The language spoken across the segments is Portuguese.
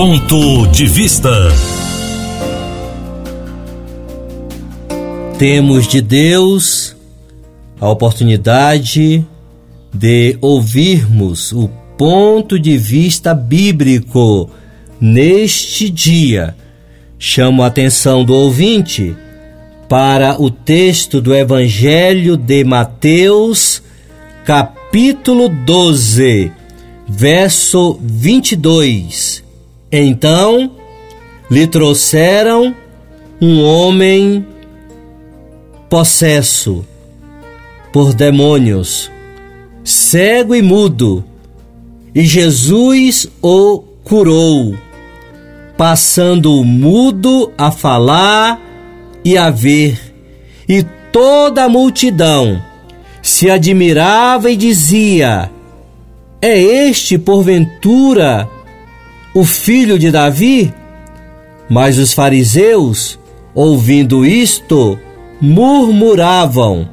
Ponto de Vista. Temos de Deus a oportunidade de ouvirmos o ponto de vista bíblico neste dia. Chamo a atenção do ouvinte para o texto do Evangelho de Mateus, capítulo 12, verso 22. Então lhe trouxeram um homem possesso por demônios, cego e mudo, e Jesus o curou, passando o mudo a falar e a ver, e toda a multidão se admirava e dizia: É este, porventura, o filho de Davi? Mas os fariseus, ouvindo isto, murmuravam: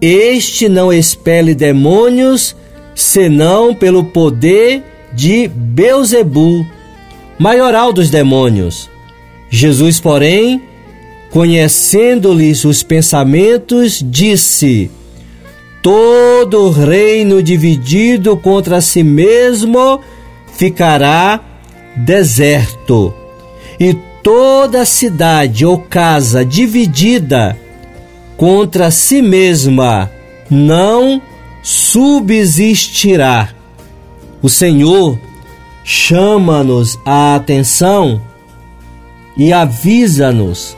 Este não expele demônios, senão pelo poder de Beuzebu, maioral dos demônios. Jesus, porém, conhecendo-lhes os pensamentos, disse: Todo reino dividido contra si mesmo ficará deserto, e toda cidade ou casa dividida contra si mesma não subsistirá. O Senhor chama-nos a atenção e avisa-nos.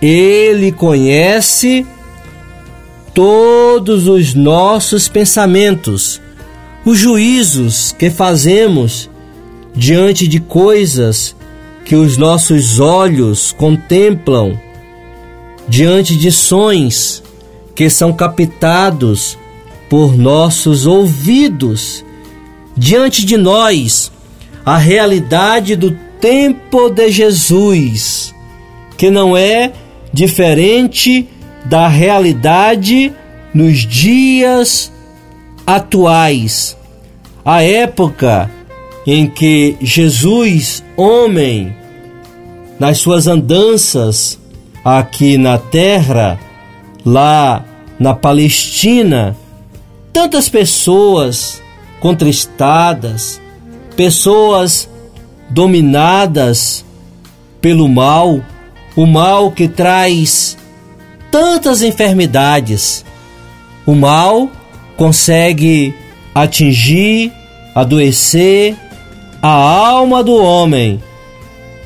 Ele conhece todos os nossos pensamentos, os juízos que fazemos diante de coisas que os nossos olhos contemplam, diante de sons que são captados por nossos ouvidos, diante de nós a realidade do tempo de Jesus, que não é diferente da realidade nos dias atuais. A época em que Jesus, homem, nas suas andanças aqui na terra, lá na Palestina, tantas pessoas contristadas, pessoas dominadas pelo mal, o mal que traz tantas enfermidades. O mal consegue atingir, adoecer a alma do homem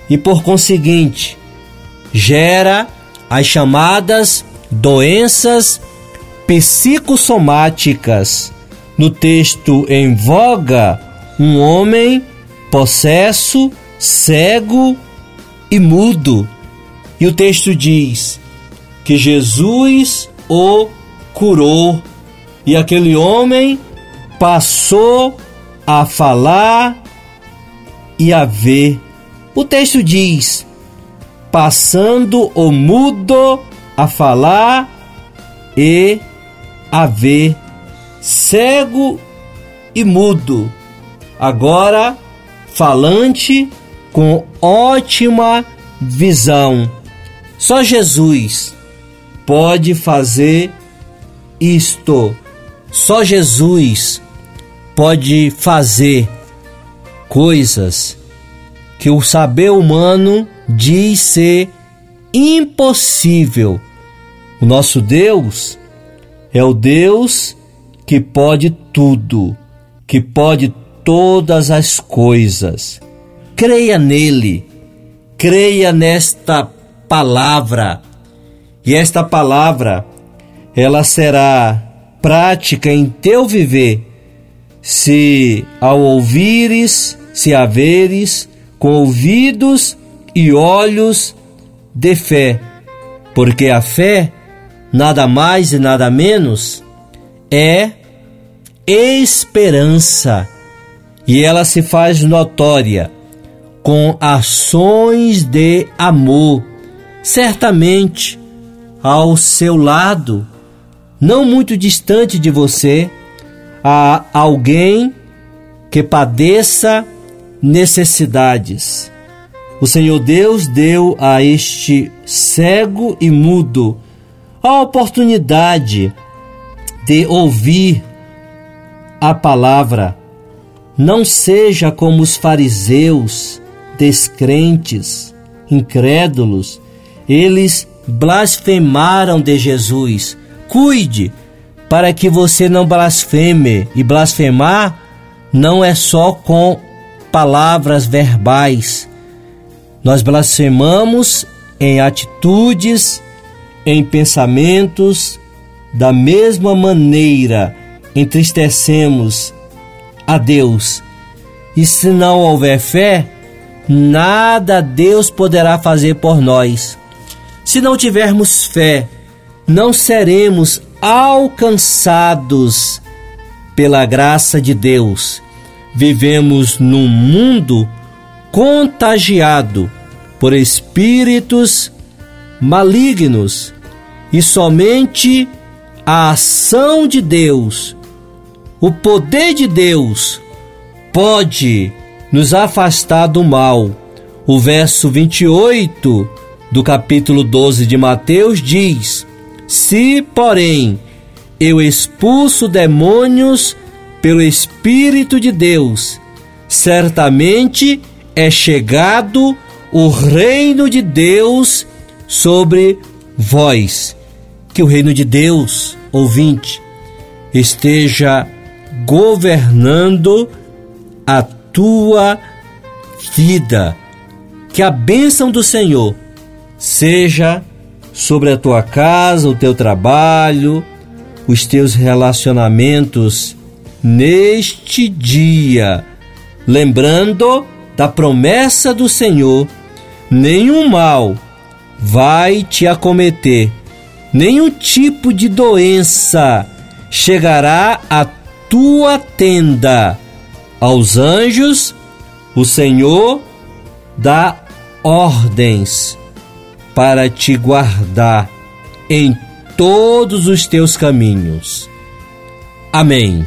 e, por conseguinte, gera as chamadas doenças psicossomáticas. No texto em voga, um homem possesso, cego e mudo. E o texto diz que Jesus o curou e aquele homem passou a falar e a ver. O texto diz: passando o mudo a falar e a ver, cego e mudo, agora falante com ótima visão. Só Jesus pode fazer isto. Só Jesus pode fazer coisas que o saber humano diz ser impossível. O nosso Deus é o Deus que pode tudo, que pode todas as coisas. Creia nele, creia nesta palavra, e esta palavra ela será prática em teu viver se ao ouvires, se haveres com ouvidos e olhos de fé, porque a fé, nada mais e nada menos, é esperança e ela se faz notória com ações de amor. Certamente, ao seu lado, não muito distante de você, há alguém que padeça necessidades. O Senhor Deus deu a este cego e mudo a oportunidade de ouvir a palavra. Não seja como os fariseus, descrentes, incrédulos. Eles blasfemaram de Jesus. Cuide para que você não blasfeme. E blasfemar não é só com palavras verbais. Nós blasfemamos em atitudes, em pensamentos, da mesma maneira entristecemos a Deus. E se não houver fé, nada Deus poderá fazer por nós. Se não tivermos fé, não seremos alcançados pela graça de Deus. Vivemos num mundo contagiado por espíritos malignos e somente a ação de Deus, o poder de Deus, pode nos afastar do mal. O verso 28 do capítulo 12 de Mateus diz: Se, porém, eu expulso demônios pelo Espírito de Deus, certamente é chegado o reino de Deus sobre vós. Que o reino de Deus, ouvinte, esteja governando a tua vida. Que a bênção do Senhor seja sobre a tua casa, o teu trabalho, os teus relacionamentos neste dia. Lembrando da promessa do Senhor: nenhum mal vai te acometer, nenhum tipo de doença chegará à tua tenda. Aos anjos, o Senhor dá ordens para te guardar em todos os teus caminhos. Amém.